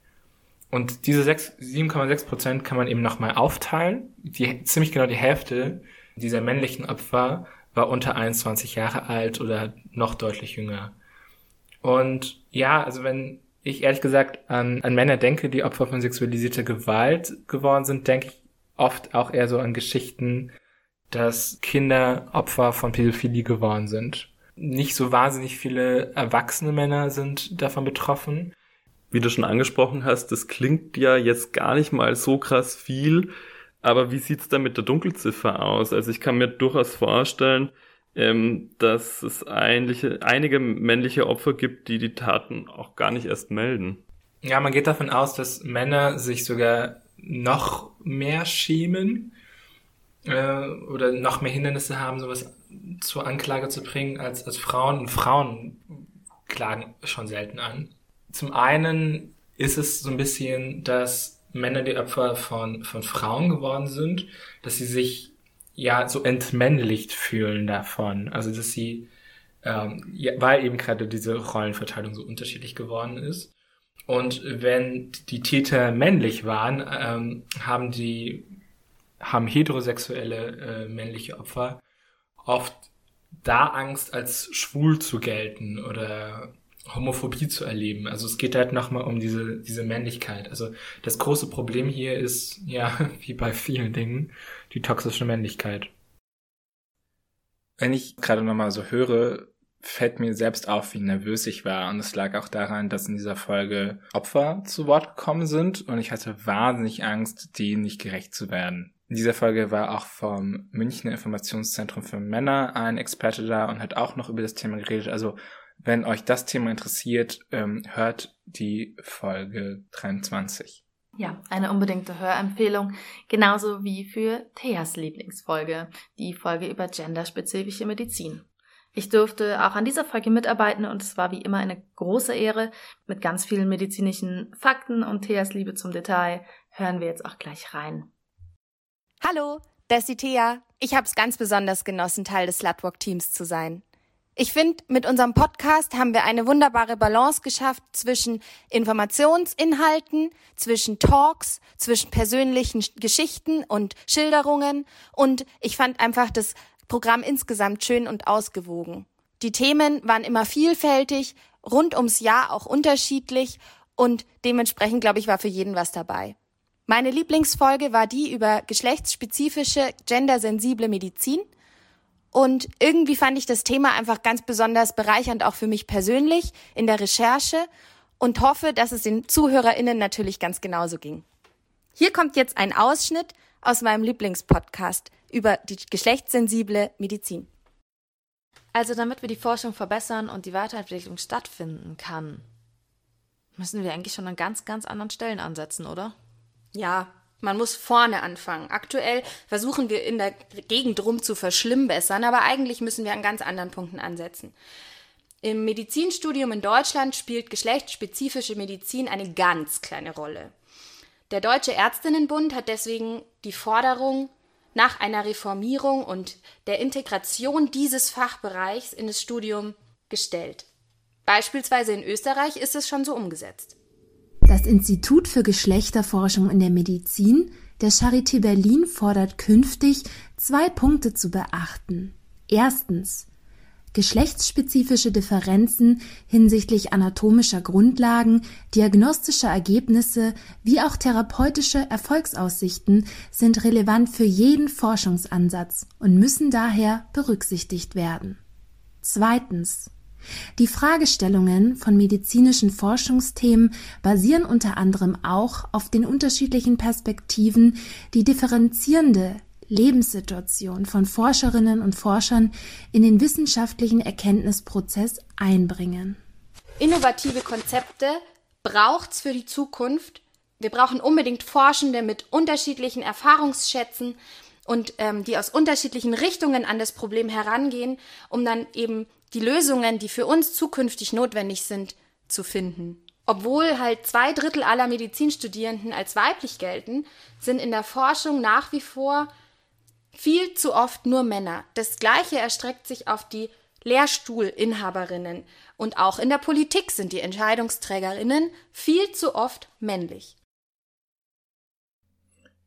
Und diese 7,6 Prozent kann man eben nochmal aufteilen. Die, ziemlich genau die Hälfte dieser männlichen Opfer war unter 21 Jahre alt oder noch deutlich jünger. Und ja, also wenn ich ehrlich gesagt an, an Männer denke, die Opfer von sexualisierter Gewalt geworden sind, denke ich oft auch eher so an Geschichten, dass Kinder Opfer von Pädophilie geworden sind nicht so wahnsinnig viele erwachsene Männer sind davon betroffen. Wie du schon angesprochen hast, das klingt ja jetzt gar nicht mal so krass viel, aber wie sieht's da mit der Dunkelziffer aus? Also ich kann mir durchaus vorstellen, ähm, dass es einige, einige männliche Opfer gibt, die die Taten auch gar nicht erst melden. Ja, man geht davon aus, dass Männer sich sogar noch mehr schämen äh, oder noch mehr Hindernisse haben, sowas zur Anklage zu bringen als, als Frauen. Und Frauen klagen schon selten an. Zum einen ist es so ein bisschen, dass Männer die Opfer von, von Frauen geworden sind, dass sie sich ja so entmännlicht fühlen davon. Also dass sie, ähm, ja, weil eben gerade diese Rollenverteilung so unterschiedlich geworden ist. Und wenn die Täter männlich waren, ähm, haben die haben heterosexuelle äh, männliche Opfer oft da Angst, als schwul zu gelten oder Homophobie zu erleben. Also es geht halt nochmal um diese, diese Männlichkeit. Also das große Problem hier ist, ja, wie bei vielen Dingen, die toxische Männlichkeit. Wenn ich gerade nochmal so höre, fällt mir selbst auf, wie nervös ich war. Und es lag auch daran, dass in dieser Folge Opfer zu Wort gekommen sind und ich hatte wahnsinnig Angst, denen nicht gerecht zu werden. In dieser Folge war auch vom Münchner Informationszentrum für Männer ein Experte da und hat auch noch über das Thema geredet. Also wenn euch das Thema interessiert, ähm, hört die Folge 23. Ja, eine unbedingte Hörempfehlung, genauso wie für Theas Lieblingsfolge, die Folge über genderspezifische Medizin. Ich durfte auch an dieser Folge mitarbeiten und es war wie immer eine große Ehre. Mit ganz vielen medizinischen Fakten und Theas Liebe zum Detail hören wir jetzt auch gleich rein. Hallo, das ist Thea. Ich habe es ganz besonders genossen, Teil des Slutwalk-Teams zu sein. Ich finde, mit unserem Podcast haben wir eine wunderbare Balance geschafft zwischen Informationsinhalten, zwischen Talks, zwischen persönlichen Geschichten und Schilderungen und ich fand einfach das Programm insgesamt schön und ausgewogen. Die Themen waren immer vielfältig, rund ums Jahr auch unterschiedlich und dementsprechend, glaube ich, war für jeden was dabei. Meine Lieblingsfolge war die über geschlechtsspezifische, gendersensible Medizin. Und irgendwie fand ich das Thema einfach ganz besonders bereichernd, auch für mich persönlich in der Recherche und hoffe, dass es den ZuhörerInnen natürlich ganz genauso ging. Hier kommt jetzt ein Ausschnitt aus meinem Lieblingspodcast über die geschlechtssensible Medizin. Also damit wir die Forschung verbessern und die Weiterentwicklung stattfinden kann, müssen wir eigentlich schon an ganz, ganz anderen Stellen ansetzen, oder? Ja, man muss vorne anfangen. Aktuell versuchen wir in der Gegend rum zu verschlimmbessern, aber eigentlich müssen wir an ganz anderen Punkten ansetzen. Im Medizinstudium in Deutschland spielt geschlechtsspezifische Medizin eine ganz kleine Rolle. Der Deutsche Ärztinnenbund hat deswegen die Forderung nach einer Reformierung und der Integration dieses Fachbereichs in das Studium gestellt. Beispielsweise in Österreich ist es schon so umgesetzt. Das Institut für Geschlechterforschung in der Medizin der Charité Berlin fordert künftig zwei Punkte zu beachten. Erstens geschlechtsspezifische Differenzen hinsichtlich anatomischer Grundlagen, diagnostischer Ergebnisse wie auch therapeutische Erfolgsaussichten sind relevant für jeden Forschungsansatz und müssen daher berücksichtigt werden. Zweitens. Die Fragestellungen von medizinischen Forschungsthemen basieren unter anderem auch auf den unterschiedlichen Perspektiven, die differenzierende Lebenssituation von Forscherinnen und Forschern in den wissenschaftlichen Erkenntnisprozess einbringen. Innovative Konzepte braucht's für die Zukunft. Wir brauchen unbedingt Forschende mit unterschiedlichen Erfahrungsschätzen und ähm, die aus unterschiedlichen Richtungen an das Problem herangehen, um dann eben die Lösungen, die für uns zukünftig notwendig sind, zu finden. Obwohl halt zwei Drittel aller Medizinstudierenden als weiblich gelten, sind in der Forschung nach wie vor viel zu oft nur Männer. Das Gleiche erstreckt sich auf die Lehrstuhlinhaberinnen. Und auch in der Politik sind die Entscheidungsträgerinnen viel zu oft männlich.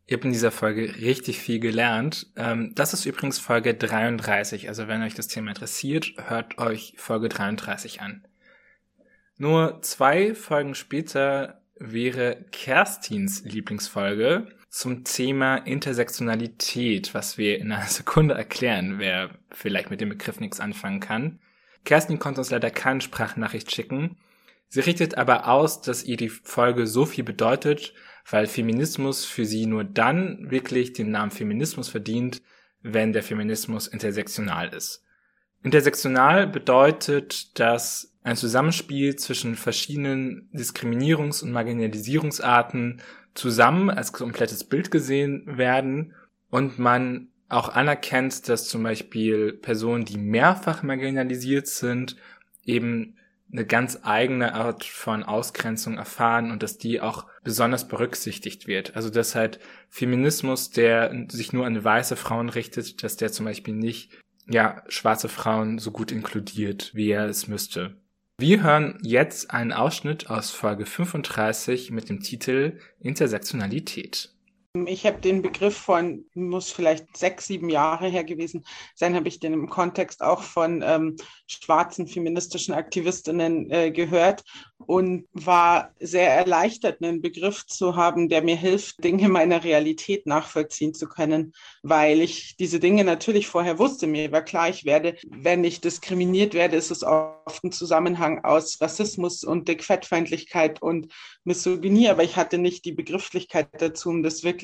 Ihr habt in dieser Folge richtig viel gelernt. Ähm, das ist übrigens Folge 33. Also wenn euch das Thema interessiert, hört euch Folge 33 an. Nur zwei Folgen später wäre Kerstins Lieblingsfolge zum Thema Intersektionalität, was wir in einer Sekunde erklären, wer vielleicht mit dem Begriff nichts anfangen kann. Kerstin konnte uns leider keine Sprachnachricht schicken. Sie richtet aber aus, dass ihr die Folge so viel bedeutet, weil Feminismus für sie nur dann wirklich den Namen Feminismus verdient, wenn der Feminismus intersektional ist. Intersektional bedeutet, dass ein Zusammenspiel zwischen verschiedenen Diskriminierungs- und Marginalisierungsarten zusammen als komplettes Bild gesehen werden und man auch anerkennt, dass zum Beispiel Personen, die mehrfach marginalisiert sind, eben eine ganz eigene Art von Ausgrenzung erfahren und dass die auch besonders berücksichtigt wird. Also dass halt Feminismus, der sich nur an weiße Frauen richtet, dass der zum Beispiel nicht ja schwarze Frauen so gut inkludiert, wie er es müsste. Wir hören jetzt einen Ausschnitt aus Folge 35 mit dem Titel Intersektionalität. Ich habe den Begriff von, muss vielleicht sechs, sieben Jahre her gewesen sein, habe ich den im Kontext auch von ähm, schwarzen feministischen Aktivistinnen äh, gehört und war sehr erleichtert, einen Begriff zu haben, der mir hilft, Dinge meiner Realität nachvollziehen zu können, weil ich diese Dinge natürlich vorher wusste. Mir war klar, ich werde, wenn ich diskriminiert werde, ist es oft ein Zusammenhang aus Rassismus und Dickfettfeindlichkeit und Misogynie, aber ich hatte nicht die Begrifflichkeit dazu, um das wirklich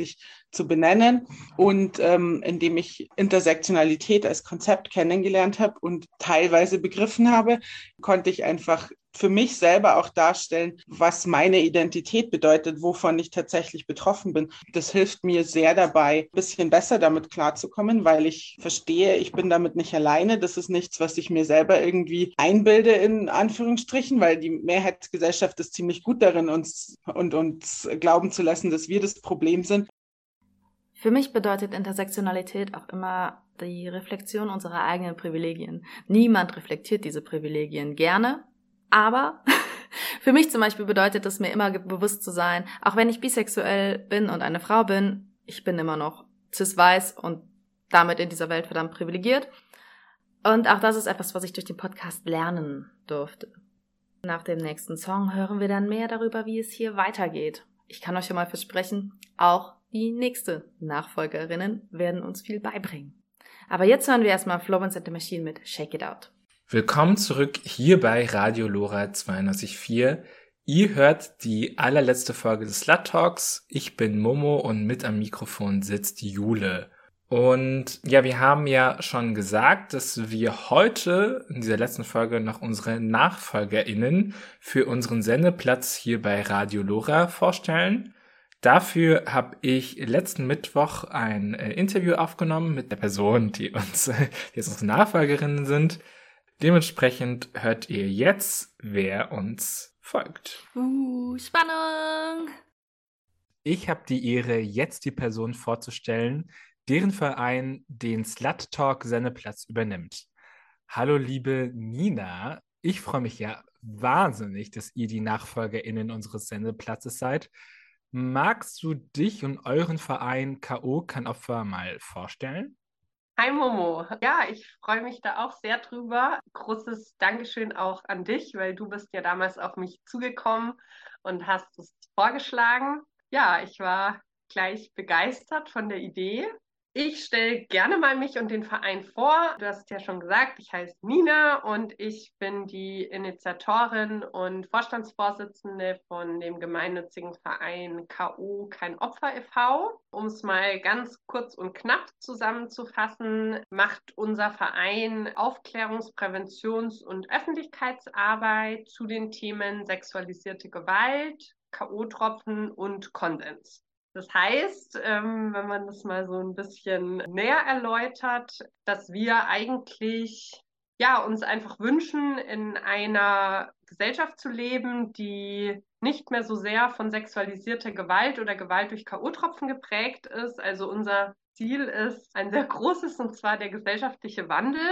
zu benennen. Und ähm, indem ich Intersektionalität als Konzept kennengelernt habe und teilweise begriffen habe, konnte ich einfach für mich selber auch darstellen, was meine Identität bedeutet, wovon ich tatsächlich betroffen bin. Das hilft mir sehr dabei, ein bisschen besser damit klarzukommen, weil ich verstehe, ich bin damit nicht alleine. Das ist nichts, was ich mir selber irgendwie einbilde, in Anführungsstrichen, weil die Mehrheitsgesellschaft ist ziemlich gut darin, uns und uns glauben zu lassen, dass wir das Problem sind. Für mich bedeutet Intersektionalität auch immer die Reflexion unserer eigenen Privilegien. Niemand reflektiert diese Privilegien gerne, aber für mich zum Beispiel bedeutet es mir immer bewusst zu sein, auch wenn ich bisexuell bin und eine Frau bin, ich bin immer noch cis-weiß und damit in dieser Welt verdammt privilegiert. Und auch das ist etwas, was ich durch den Podcast lernen durfte. Nach dem nächsten Song hören wir dann mehr darüber, wie es hier weitergeht. Ich kann euch schon mal versprechen, auch die nächste Nachfolgerinnen werden uns viel beibringen. Aber jetzt hören wir erstmal Florence and the Machine mit Shake It Out. Willkommen zurück hier bei Radio Lora 92.4, Ihr hört die allerletzte Folge des Slut Talks. Ich bin Momo und mit am Mikrofon sitzt Jule. Und ja, wir haben ja schon gesagt, dass wir heute in dieser letzten Folge noch unsere NachfolgerInnen für unseren Sendeplatz hier bei Radio Lora vorstellen. Dafür habe ich letzten Mittwoch ein äh, Interview aufgenommen mit der Person, die uns, die jetzt unsere Nachfolgerinnen sind. Dementsprechend hört ihr jetzt, wer uns folgt. Uh, Spannung! Ich habe die Ehre, jetzt die Person vorzustellen, deren Verein den Slut Talk Sendeplatz übernimmt. Hallo liebe Nina, ich freue mich ja wahnsinnig, dass ihr die NachfolgerInnen unseres Sendeplatzes seid. Magst du dich und euren Verein K.O. kein Opfer mal vorstellen? Hi Momo. Ja, ich freue mich da auch sehr drüber. Großes Dankeschön auch an dich, weil du bist ja damals auf mich zugekommen und hast es vorgeschlagen. Ja, ich war gleich begeistert von der Idee ich stelle gerne mal mich und den Verein vor. Du hast ja schon gesagt, ich heiße Nina und ich bin die Initiatorin und Vorstandsvorsitzende von dem gemeinnützigen Verein KO Kein Opfer e.V. Um es mal ganz kurz und knapp zusammenzufassen, macht unser Verein Aufklärungs-, Präventions- und Öffentlichkeitsarbeit zu den Themen sexualisierte Gewalt, K.O.-Tropfen und Konsens. Das heißt, ähm, wenn man das mal so ein bisschen näher erläutert, dass wir eigentlich ja, uns einfach wünschen, in einer Gesellschaft zu leben, die nicht mehr so sehr von sexualisierter Gewalt oder Gewalt durch K.O.-Tropfen geprägt ist. Also unser Ziel ist ein sehr großes, und zwar der gesellschaftliche Wandel.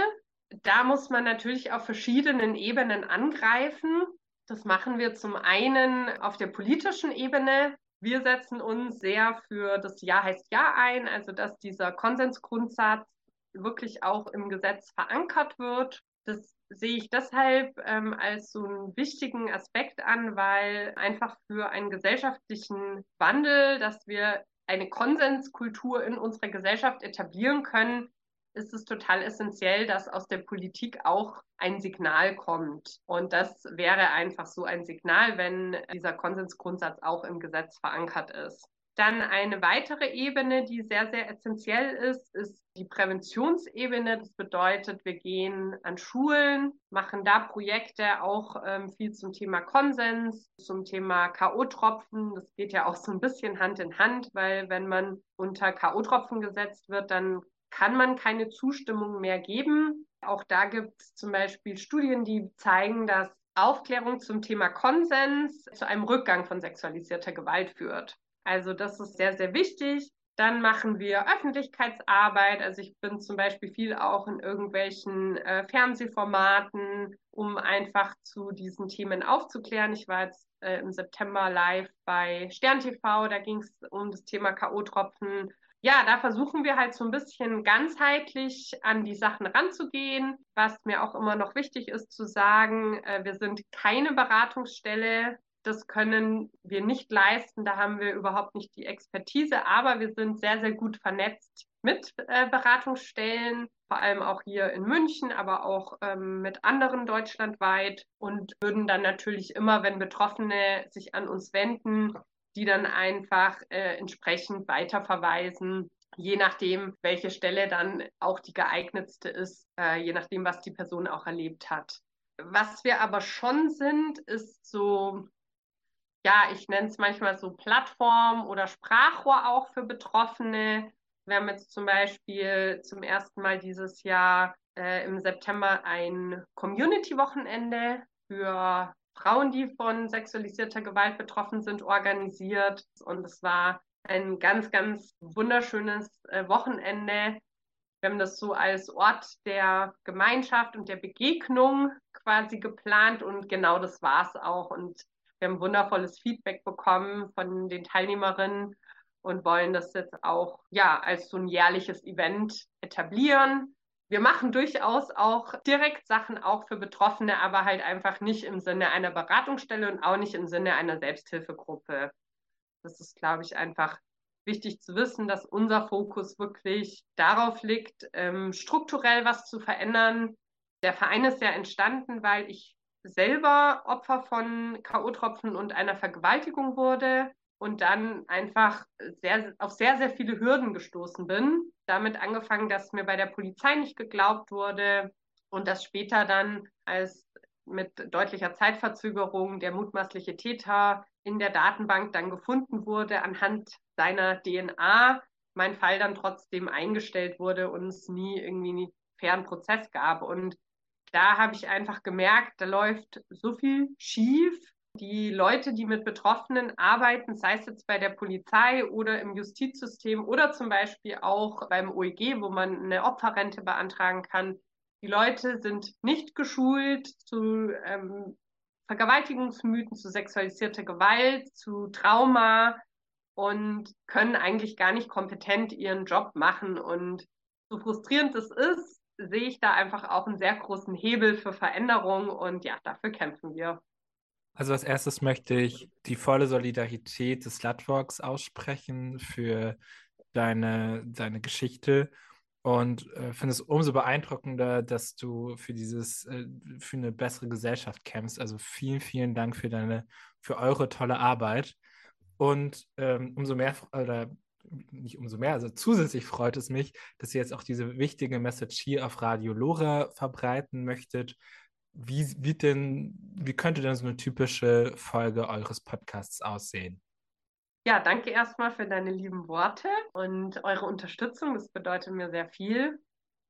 Da muss man natürlich auf verschiedenen Ebenen angreifen. Das machen wir zum einen auf der politischen Ebene, wir setzen uns sehr für das Ja heißt Ja ein, also dass dieser Konsensgrundsatz wirklich auch im Gesetz verankert wird. Das sehe ich deshalb ähm, als so einen wichtigen Aspekt an, weil einfach für einen gesellschaftlichen Wandel, dass wir eine Konsenskultur in unserer Gesellschaft etablieren können, ist es total essentiell, dass aus der Politik auch ein Signal kommt. Und das wäre einfach so ein Signal, wenn dieser Konsensgrundsatz auch im Gesetz verankert ist. Dann eine weitere Ebene, die sehr, sehr essentiell ist, ist die Präventionsebene. Das bedeutet, wir gehen an Schulen, machen da Projekte auch ähm, viel zum Thema Konsens, zum Thema K.O.-Tropfen. Das geht ja auch so ein bisschen Hand in Hand, weil wenn man unter K.O.-Tropfen gesetzt wird, dann kann man keine Zustimmung mehr geben. Auch da gibt es zum Beispiel Studien, die zeigen, dass Aufklärung zum Thema Konsens zu einem Rückgang von sexualisierter Gewalt führt. Also das ist sehr, sehr wichtig. Dann machen wir Öffentlichkeitsarbeit. Also ich bin zum Beispiel viel auch in irgendwelchen äh, Fernsehformaten, um einfach zu diesen Themen aufzuklären. Ich war jetzt äh, im September live bei Stern TV. Da ging es um das Thema K.O.-Tropfen ja, da versuchen wir halt so ein bisschen ganzheitlich an die Sachen ranzugehen. Was mir auch immer noch wichtig ist zu sagen, äh, wir sind keine Beratungsstelle. Das können wir nicht leisten. Da haben wir überhaupt nicht die Expertise. Aber wir sind sehr, sehr gut vernetzt mit äh, Beratungsstellen, vor allem auch hier in München, aber auch ähm, mit anderen deutschlandweit und würden dann natürlich immer, wenn Betroffene sich an uns wenden, die dann einfach äh, entsprechend weiterverweisen, je nachdem, welche Stelle dann auch die geeignetste ist, äh, je nachdem, was die Person auch erlebt hat. Was wir aber schon sind, ist so, ja, ich nenne es manchmal so Plattform oder Sprachrohr auch für Betroffene. Wir haben jetzt zum Beispiel zum ersten Mal dieses Jahr äh, im September ein Community-Wochenende für Frauen, die von sexualisierter Gewalt betroffen sind, organisiert. Und es war ein ganz, ganz wunderschönes äh, Wochenende. Wir haben das so als Ort der Gemeinschaft und der Begegnung quasi geplant und genau das war es auch. Und wir haben wundervolles Feedback bekommen von den Teilnehmerinnen und wollen das jetzt auch ja als so ein jährliches Event etablieren wir machen durchaus auch direkt Sachen auch für Betroffene, aber halt einfach nicht im Sinne einer Beratungsstelle und auch nicht im Sinne einer Selbsthilfegruppe. Das ist, glaube ich, einfach wichtig zu wissen, dass unser Fokus wirklich darauf liegt, ähm, strukturell was zu verändern. Der Verein ist ja entstanden, weil ich selber Opfer von K.O.-Tropfen und einer Vergewaltigung wurde und dann einfach sehr, auf sehr, sehr viele Hürden gestoßen bin. Damit angefangen, dass mir bei der Polizei nicht geglaubt wurde und dass später dann als mit deutlicher Zeitverzögerung der mutmaßliche Täter in der Datenbank dann gefunden wurde anhand seiner DNA, mein Fall dann trotzdem eingestellt wurde und es nie irgendwie einen fairen Prozess gab. Und da habe ich einfach gemerkt, da läuft so viel schief. Die Leute, die mit Betroffenen arbeiten, sei es jetzt bei der Polizei oder im Justizsystem oder zum Beispiel auch beim OEG, wo man eine Opferrente beantragen kann, die Leute sind nicht geschult zu ähm, Vergewaltigungsmythen, zu sexualisierter Gewalt, zu Trauma und können eigentlich gar nicht kompetent ihren Job machen. Und so frustrierend es ist, sehe ich da einfach auch einen sehr großen Hebel für Veränderung und ja, dafür kämpfen wir. Also als erstes möchte ich die volle Solidarität des Slutwalks aussprechen für deine, deine Geschichte und äh, finde es umso beeindruckender, dass du für dieses, äh, für eine bessere Gesellschaft kämpfst. Also vielen, vielen Dank für deine, für eure tolle Arbeit. Und ähm, umso mehr, oder nicht umso mehr, also zusätzlich freut es mich, dass ihr jetzt auch diese wichtige Message hier auf Radio Lora verbreiten möchtet. Wie, wie, denn, wie könnte denn so eine typische Folge eures Podcasts aussehen? Ja, danke erstmal für deine lieben Worte und eure Unterstützung. Das bedeutet mir sehr viel,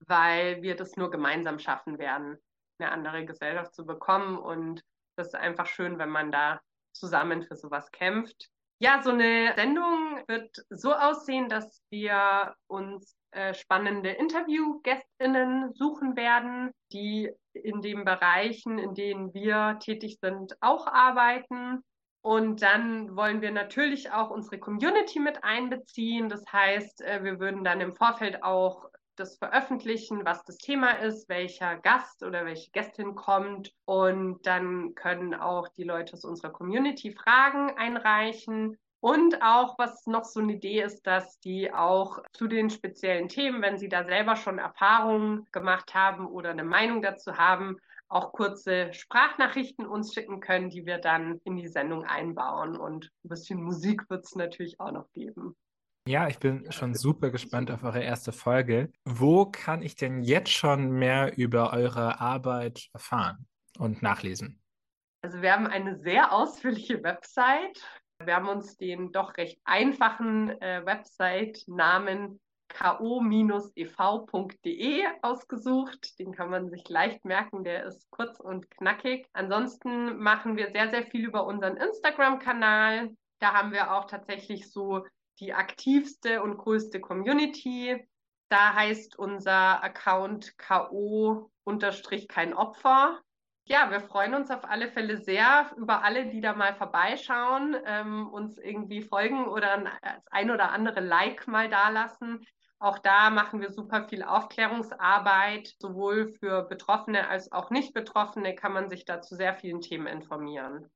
weil wir das nur gemeinsam schaffen werden, eine andere Gesellschaft zu bekommen. Und das ist einfach schön, wenn man da zusammen für sowas kämpft. Ja, so eine Sendung wird so aussehen, dass wir uns äh, spannende Interviewgästinnen suchen werden, die in den Bereichen, in denen wir tätig sind, auch arbeiten. Und dann wollen wir natürlich auch unsere Community mit einbeziehen. Das heißt, äh, wir würden dann im Vorfeld auch das veröffentlichen, was das Thema ist, welcher Gast oder welche Gästin kommt. Und dann können auch die Leute aus unserer Community Fragen einreichen. Und auch, was noch so eine Idee ist, dass die auch zu den speziellen Themen, wenn sie da selber schon Erfahrungen gemacht haben oder eine Meinung dazu haben, auch kurze Sprachnachrichten uns schicken können, die wir dann in die Sendung einbauen. Und ein bisschen Musik wird es natürlich auch noch geben. Ja, ich bin schon super gespannt auf eure erste Folge. Wo kann ich denn jetzt schon mehr über eure Arbeit erfahren und nachlesen? Also wir haben eine sehr ausführliche Website. Wir haben uns den doch recht einfachen äh, Website-Namen ko-ev.de ausgesucht. Den kann man sich leicht merken, der ist kurz und knackig. Ansonsten machen wir sehr, sehr viel über unseren Instagram-Kanal. Da haben wir auch tatsächlich so die aktivste und größte Community. Da heißt unser Account ko kein Opfer ja, wir freuen uns auf alle Fälle sehr über alle, die da mal vorbeischauen, ähm, uns irgendwie folgen oder ein, ein oder andere Like mal dalassen. Auch da machen wir super viel Aufklärungsarbeit, sowohl für Betroffene als auch Nicht-Betroffene kann man sich da zu sehr vielen Themen informieren.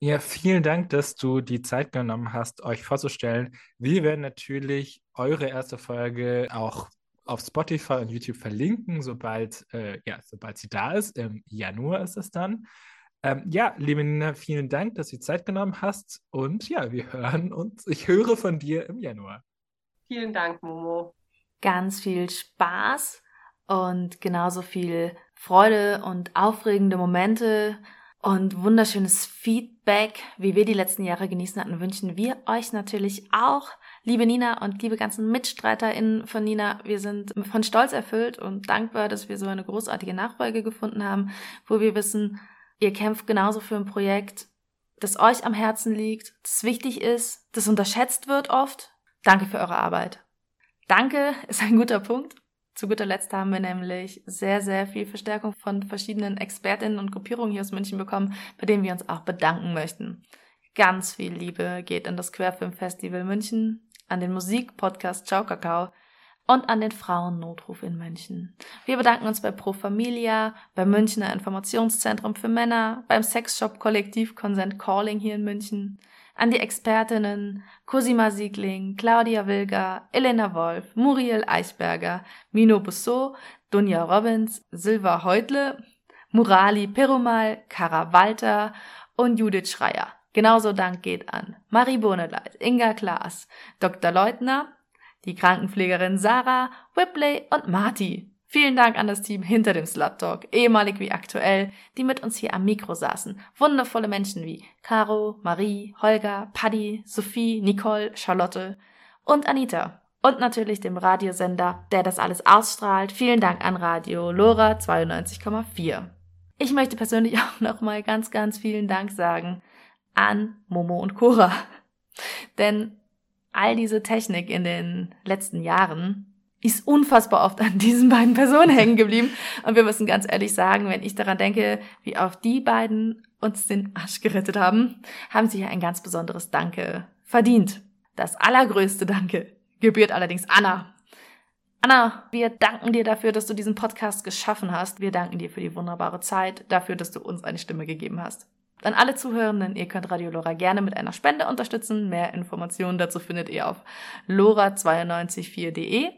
Ja, vielen Dank, dass du die Zeit genommen hast, euch vorzustellen. Wir werden natürlich eure erste Folge auch auf Spotify und YouTube verlinken, sobald, äh, ja, sobald sie da ist. Im Januar ist es dann. Ähm, ja, liebe Nina, vielen Dank, dass du Zeit genommen hast. Und ja, wir hören uns. Ich höre von dir im Januar. Vielen Dank, Momo. Ganz viel Spaß und genauso viel Freude und aufregende Momente und wunderschönes Feedback, wie wir die letzten Jahre genießen hatten, wünschen wir euch natürlich auch. Liebe Nina und liebe ganzen MitstreiterInnen von Nina, wir sind von Stolz erfüllt und dankbar, dass wir so eine großartige Nachfolge gefunden haben, wo wir wissen, ihr kämpft genauso für ein Projekt, das euch am Herzen liegt, das wichtig ist, das unterschätzt wird oft, Danke für eure Arbeit. Danke ist ein guter Punkt. Zu guter Letzt haben wir nämlich sehr, sehr viel Verstärkung von verschiedenen Expertinnen und Gruppierungen hier aus München bekommen, bei denen wir uns auch bedanken möchten. Ganz viel Liebe geht in das Querfilmfestival München, an den Musikpodcast Ciao Kakao und an den Frauennotruf in München. Wir bedanken uns bei Pro Familia, beim Münchner Informationszentrum für Männer, beim Sexshop Kollektiv Consent Calling hier in München, an die Expertinnen Cosima Siegling, Claudia Wilger, Elena Wolf, Muriel Eichberger, Mino Busso, Dunja Robbins, Silva Heutle, Murali Perumal, Kara Walter und Judith Schreier. Genauso Dank geht an Marie Bohneleit, Inga Klaas, Dr. Leutner, die Krankenpflegerin Sarah, Whipley und Marty. Vielen Dank an das Team hinter dem Slut Talk, ehemalig wie aktuell, die mit uns hier am Mikro saßen. Wundervolle Menschen wie Caro, Marie, Holger, Paddy, Sophie, Nicole, Charlotte und Anita. Und natürlich dem Radiosender, der das alles ausstrahlt. Vielen Dank an Radio Lora 92,4. Ich möchte persönlich auch nochmal ganz, ganz vielen Dank sagen an Momo und Cora. Denn all diese Technik in den letzten Jahren ist unfassbar oft an diesen beiden Personen hängen geblieben. Und wir müssen ganz ehrlich sagen, wenn ich daran denke, wie auch die beiden uns den Arsch gerettet haben, haben sie ja ein ganz besonderes Danke verdient. Das allergrößte Danke gebührt allerdings Anna. Anna, wir danken dir dafür, dass du diesen Podcast geschaffen hast. Wir danken dir für die wunderbare Zeit, dafür, dass du uns eine Stimme gegeben hast. An alle Zuhörenden, ihr könnt Radio Lora gerne mit einer Spende unterstützen. Mehr Informationen dazu findet ihr auf lora924.de.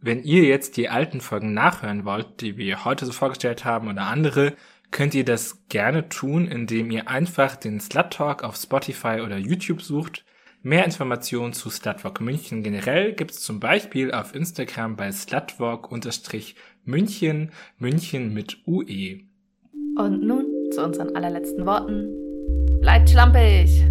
Wenn ihr jetzt die alten Folgen nachhören wollt, die wir heute so vorgestellt haben oder andere, könnt ihr das gerne tun, indem ihr einfach den Slut Talk auf Spotify oder YouTube sucht. Mehr Informationen zu Slutwalk München generell gibt's zum Beispiel auf Instagram bei slutwalk-münchen, München mit UE. Und nun zu unseren allerletzten Worten. Bleibt schlampig!